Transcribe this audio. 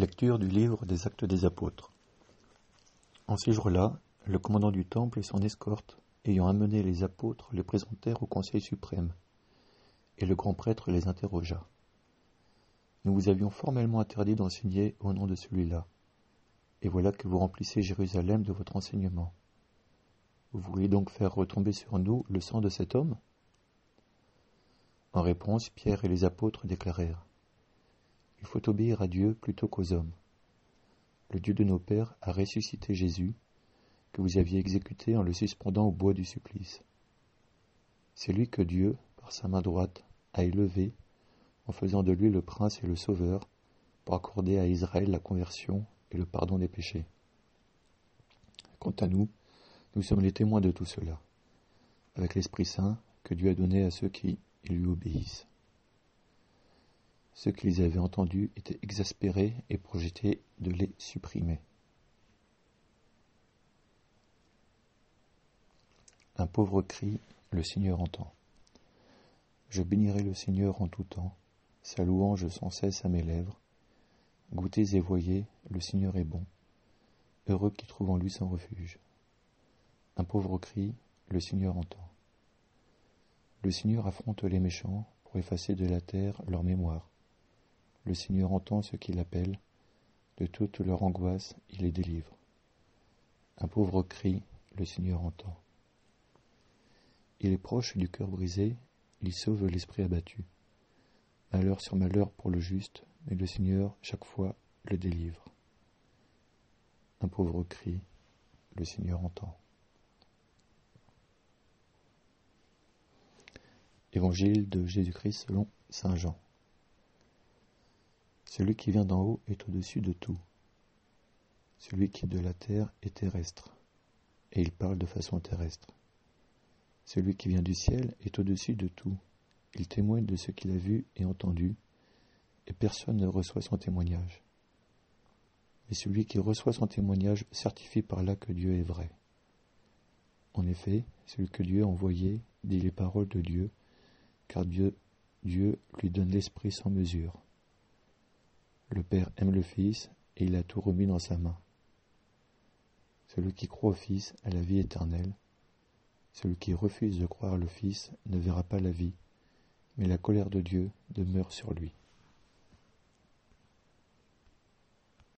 Lecture du livre des Actes des Apôtres. En ces jours-là, le commandant du temple et son escorte, ayant amené les apôtres, les présentèrent au Conseil suprême, et le grand prêtre les interrogea. Nous vous avions formellement interdit d'enseigner au nom de celui-là, et voilà que vous remplissez Jérusalem de votre enseignement. Vous voulez donc faire retomber sur nous le sang de cet homme? En réponse, Pierre et les apôtres déclarèrent il faut obéir à Dieu plutôt qu'aux hommes. Le Dieu de nos pères a ressuscité Jésus, que vous aviez exécuté en le suspendant au bois du supplice. C'est lui que Dieu, par sa main droite, a élevé, en faisant de lui le prince et le sauveur, pour accorder à Israël la conversion et le pardon des péchés. Quant à nous, nous sommes les témoins de tout cela, avec l'Esprit Saint que Dieu a donné à ceux qui lui obéissent. Ceux qu'ils avaient entendus étaient exaspérés et projetaient de les supprimer. Un pauvre cri, le Seigneur entend. Je bénirai le Seigneur en tout temps, sa louange sans cesse à mes lèvres. Goûtez et voyez, le Seigneur est bon. Heureux qui trouve en lui son refuge. Un pauvre cri, le Seigneur entend. Le Seigneur affronte les méchants pour effacer de la terre leur mémoire. Le Seigneur entend ce qu'il appelle, de toute leur angoisse il les délivre. Un pauvre cri, le Seigneur entend. Il est proche du cœur brisé, il sauve l'esprit abattu. Malheur sur malheur pour le juste, mais le Seigneur chaque fois le délivre. Un pauvre cri, le Seigneur entend. Évangile de Jésus-Christ selon Saint Jean. Celui qui vient d'en haut est au-dessus de tout. Celui qui est de la terre est terrestre, et il parle de façon terrestre. Celui qui vient du ciel est au-dessus de tout. Il témoigne de ce qu'il a vu et entendu, et personne ne reçoit son témoignage. Mais celui qui reçoit son témoignage certifie par là que Dieu est vrai. En effet, celui que Dieu a envoyé dit les paroles de Dieu, car Dieu, Dieu lui donne l'esprit sans mesure. Le Père aime le Fils, et il a tout remis dans sa main. Celui qui croit au Fils a la vie éternelle. Celui qui refuse de croire le Fils ne verra pas la vie, mais la colère de Dieu demeure sur lui.